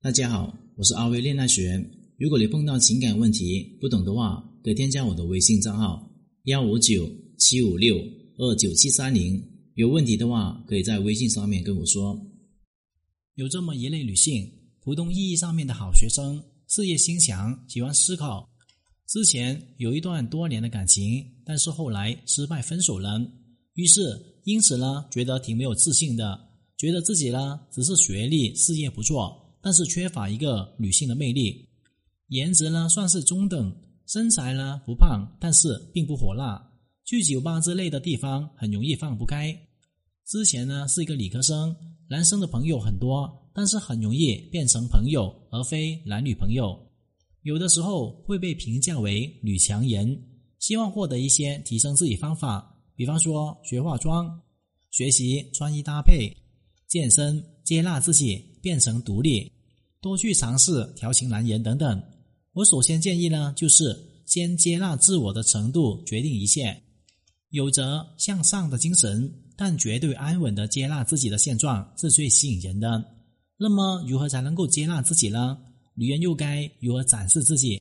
大家好，我是阿威恋爱学。如果你碰到情感问题不懂的话，可以添加我的微信账号幺五九七五六二九七三零。有问题的话，可以在微信上面跟我说。有这么一类女性，普通意义上面的好学生，事业心强，喜欢思考。之前有一段多年的感情，但是后来失败分手了。于是因此呢，觉得挺没有自信的，觉得自己呢只是学历、事业不错，但是缺乏一个女性的魅力。颜值呢算是中等，身材呢不胖，但是并不火辣。去酒吧之类的地方很容易放不开。之前呢是一个理科生。男生的朋友很多，但是很容易变成朋友而非男女朋友。有的时候会被评价为女强人，希望获得一些提升自己方法，比方说学化妆、学习穿衣搭配、健身、接纳自己，变成独立，多去尝试调情男人等等。我首先建议呢，就是先接纳自我的程度决定一切，有着向上的精神。但绝对安稳的接纳自己的现状是最吸引人的。那么，如何才能够接纳自己呢？女人又该如何展示自己，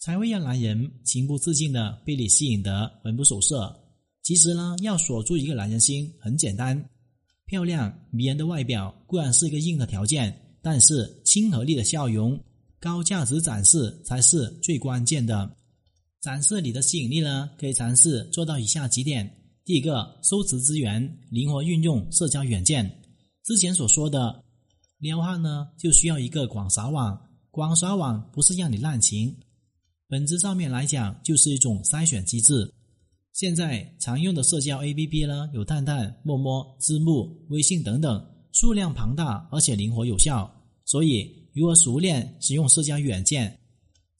才会让男人情不自禁的被你吸引得魂不守舍？其实呢，要锁住一个男人心很简单，漂亮迷人的外表固然是一个硬的条件，但是亲和力的笑容、高价值展示才是最关键的。展示你的吸引力呢，可以尝试做到以下几点。第一个，收集资源，灵活运用社交软件。之前所说的撩汉呢，就需要一个广撒网。广撒网不是让你滥情，本质上面来讲就是一种筛选机制。现在常用的社交 APP 呢，有探探、陌陌、知木、微信等等，数量庞大而且灵活有效。所以，如何熟练使用社交软件，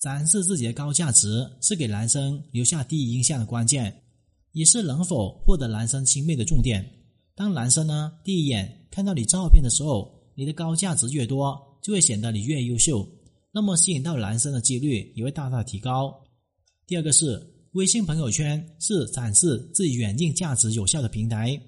展示自己的高价值，是给男生留下第一印象的关键。也是能否获得男生青睐的重点。当男生呢第一眼看到你照片的时候，你的高价值越多，就会显得你越优秀，那么吸引到男生的几率也会大大提高。第二个是微信朋友圈是展示自己远近价值有效的平台，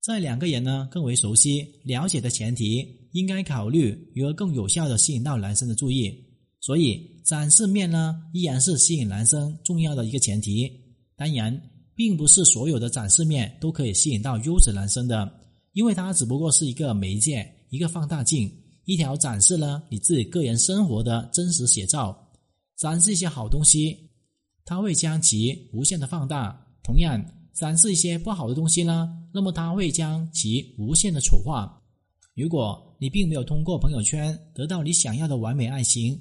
在两个人呢更为熟悉了解的前提，应该考虑如何更有效的吸引到男生的注意。所以展示面呢依然是吸引男生重要的一个前提。当然。并不是所有的展示面都可以吸引到优质男生的，因为它只不过是一个媒介，一个放大镜，一条展示了你自己个人生活的真实写照。展示一些好东西，它会将其无限的放大；同样，展示一些不好的东西呢，那么它会将其无限的丑化。如果你并没有通过朋友圈得到你想要的完美爱情，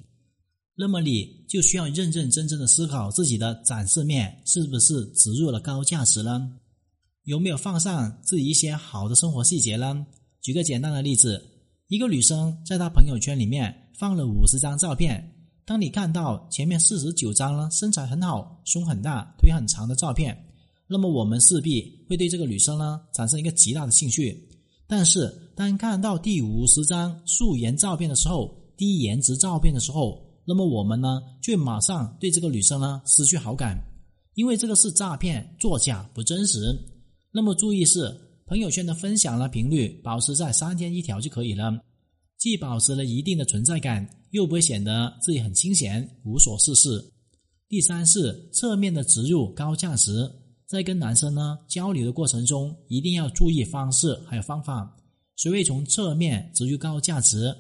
那么你就需要认认真真的思考自己的展示面是不是植入了高价值呢？有没有放上自己一些好的生活细节呢？举个简单的例子，一个女生在她朋友圈里面放了五十张照片，当你看到前面四十九张呢身材很好、胸很大、腿很长的照片，那么我们势必会对这个女生呢产生一个极大的兴趣。但是当看到第五十张素颜照片的时候，低颜值照片的时候，那么我们呢，却马上对这个女生呢失去好感，因为这个是诈骗、作假、不真实。那么注意是朋友圈的分享呢频率保持在三天一条就可以了，既保持了一定的存在感，又不会显得自己很清闲、无所事事。第三是侧面的植入高价值，在跟男生呢交流的过程中，一定要注意方式还有方法，学会从侧面植入高价值，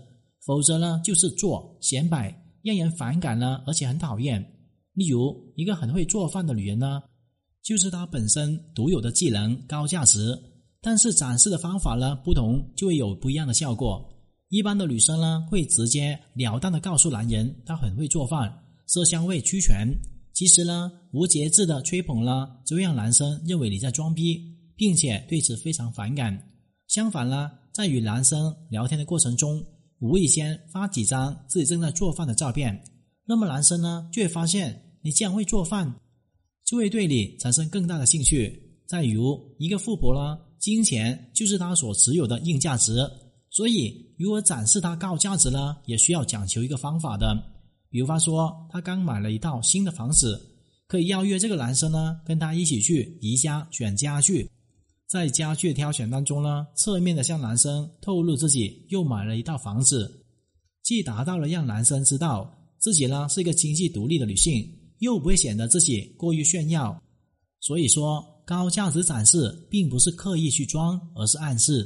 否则呢就是做显摆。让人反感呢，而且很讨厌。例如，一个很会做饭的女人呢，就是她本身独有的技能高价值，但是展示的方法呢不同，就会有不一样的效果。一般的女生呢，会直接了当的告诉男人她很会做饭，色香味俱全。其实呢，无节制的吹捧呢，只会让男生认为你在装逼，并且对此非常反感。相反呢，在与男生聊天的过程中，无意间发几张自己正在做饭的照片，那么男生呢就会发现你既然会做饭，就会对你产生更大的兴趣。再如一个富婆呢，金钱就是她所持有的硬价值，所以如何展示她高价值呢，也需要讲求一个方法的。比如说，她刚买了一套新的房子，可以邀约这个男生呢跟她一起去宜家选家具。在家具挑选当中呢，侧面的向男生透露自己又买了一套房子，既达到了让男生知道自己呢是一个经济独立的女性，又不会显得自己过于炫耀。所以说，高价值展示并不是刻意去装，而是暗示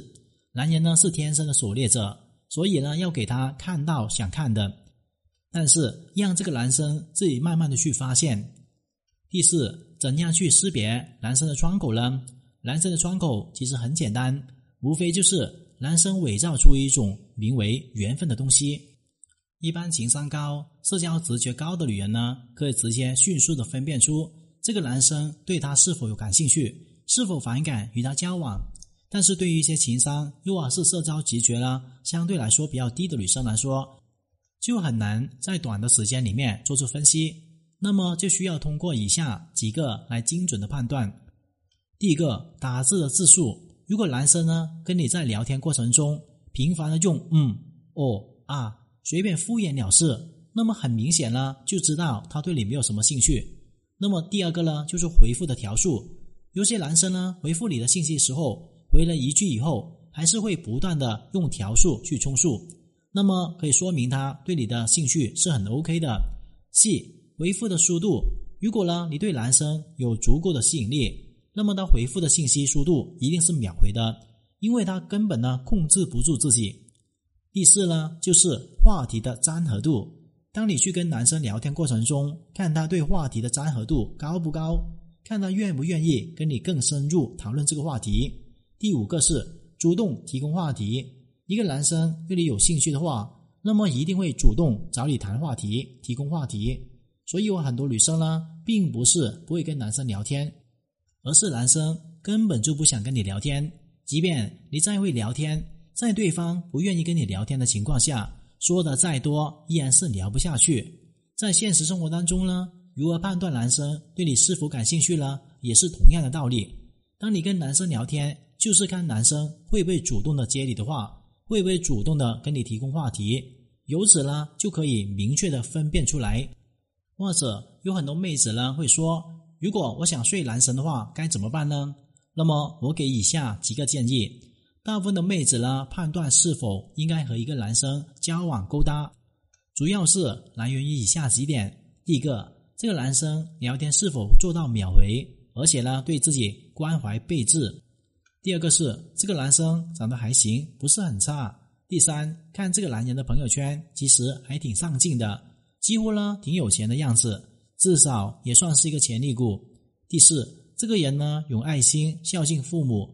男人呢是天生的狩猎者，所以呢要给他看到想看的，但是让这个男生自己慢慢的去发现。第四，怎样去识别男生的窗口呢？男生的窗口其实很简单，无非就是男生伪造出一种名为缘分的东西。一般情商高、社交直觉高的女人呢，可以直接迅速的分辨出这个男生对她是否有感兴趣，是否反感与他交往。但是对于一些情商又或是社交直觉呢相对来说比较低的女生来说，就很难在短的时间里面做出分析。那么就需要通过以下几个来精准的判断。第一个打字的字数，如果男生呢跟你在聊天过程中频繁的用嗯、哦、啊，随便敷衍了事，那么很明显呢就知道他对你没有什么兴趣。那么第二个呢就是回复的条数，有些男生呢回复你的信息时候，回了一句以后，还是会不断的用条数去充数，那么可以说明他对你的兴趣是很 OK 的。C 回复的速度，如果呢你对男生有足够的吸引力。那么他回复的信息速度一定是秒回的，因为他根本呢控制不住自己。第四呢，就是话题的粘合度。当你去跟男生聊天过程中，看他对话题的粘合度高不高，看他愿不愿意跟你更深入讨论这个话题。第五个是主动提供话题。一个男生对你有兴趣的话，那么一定会主动找你谈话题，提供话题。所以有很多女生呢，并不是不会跟男生聊天。而是男生根本就不想跟你聊天，即便你再会聊天，在对方不愿意跟你聊天的情况下，说的再多依然是聊不下去。在现实生活当中呢，如何判断男生对你是否感兴趣呢？也是同样的道理。当你跟男生聊天，就是看男生会不会主动的接你的话，会不会主动的跟你提供话题，由此呢就可以明确的分辨出来。或者有很多妹子呢会说。如果我想睡男神的话，该怎么办呢？那么我给以下几个建议。大部分的妹子呢，判断是否应该和一个男生交往勾搭，主要是来源于以下几点：第一个，这个男生聊天是否做到秒回，而且呢对自己关怀备至；第二个是这个男生长得还行，不是很差；第三，看这个男人的朋友圈，其实还挺上进的，几乎呢挺有钱的样子。至少也算是一个潜力股。第四，这个人呢有爱心，孝敬父母。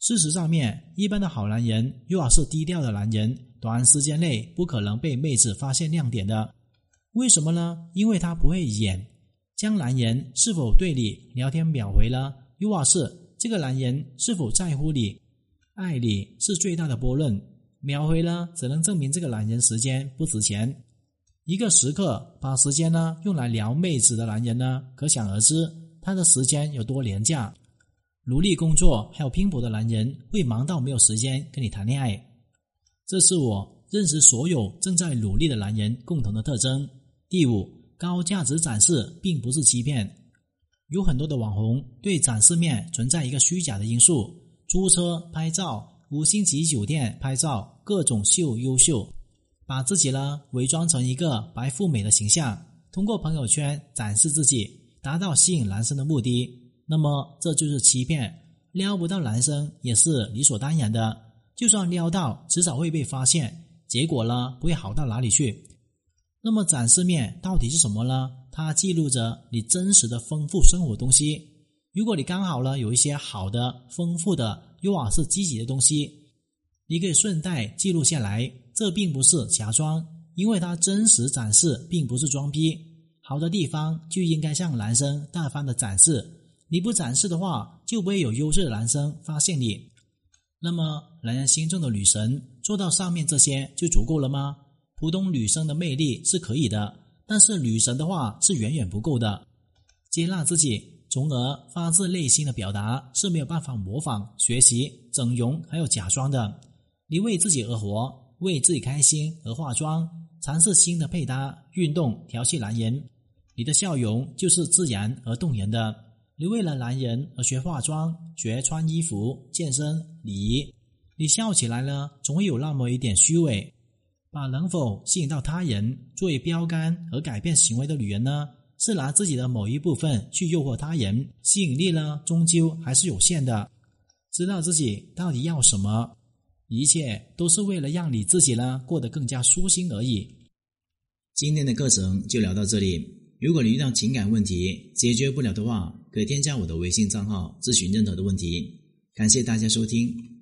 事实上面，一般的好男人，如果是低调的男人，短时间内不可能被妹子发现亮点的。为什么呢？因为他不会演。将男人是否对你聊天秒回了，又或是这个男人是否在乎你、爱你，是最大的波论。秒回呢，只能证明这个男人时间不值钱。一个时刻把时间呢用来撩妹子的男人呢，可想而知他的时间有多廉价。努力工作还有拼搏的男人会忙到没有时间跟你谈恋爱，这是我认识所有正在努力的男人共同的特征。第五，高价值展示并不是欺骗。有很多的网红对展示面存在一个虚假的因素，租车拍照、五星级酒店拍照，各种秀优秀。把自己呢伪装成一个白富美的形象，通过朋友圈展示自己，达到吸引男生的目的。那么这就是欺骗，撩不到男生也是理所当然的。就算撩到，迟早会被发现，结果呢不会好到哪里去。那么展示面到底是什么呢？它记录着你真实的丰富生活东西。如果你刚好呢有一些好的、丰富的，又或是积极的东西，你可以顺带记录下来。这并不是假装，因为它真实展示，并不是装逼。好的地方就应该向男生大方的展示，你不展示的话，就不会有优质的男生发现你。那么，男人心中的女神做到上面这些就足够了吗？普通女生的魅力是可以的，但是女神的话是远远不够的。接纳自己，从而发自内心的表达是没有办法模仿、学习、整容还有假装的。你为自己而活。为自己开心而化妆，尝试新的配搭、运动调戏男人，你的笑容就是自然而动人的。你为了男人而学化妆、学穿衣服、健身、礼仪，你笑起来呢，总会有那么一点虚伪。把能否吸引到他人作为标杆而改变行为的女人呢，是拿自己的某一部分去诱惑他人，吸引力呢终究还是有限的。知道自己到底要什么，一切都是为了让你自己呢过得更加舒心而已。今天的课程就聊到这里。如果你遇到情感问题解决不了的话，可以添加我的微信账号咨询任何的问题。感谢大家收听。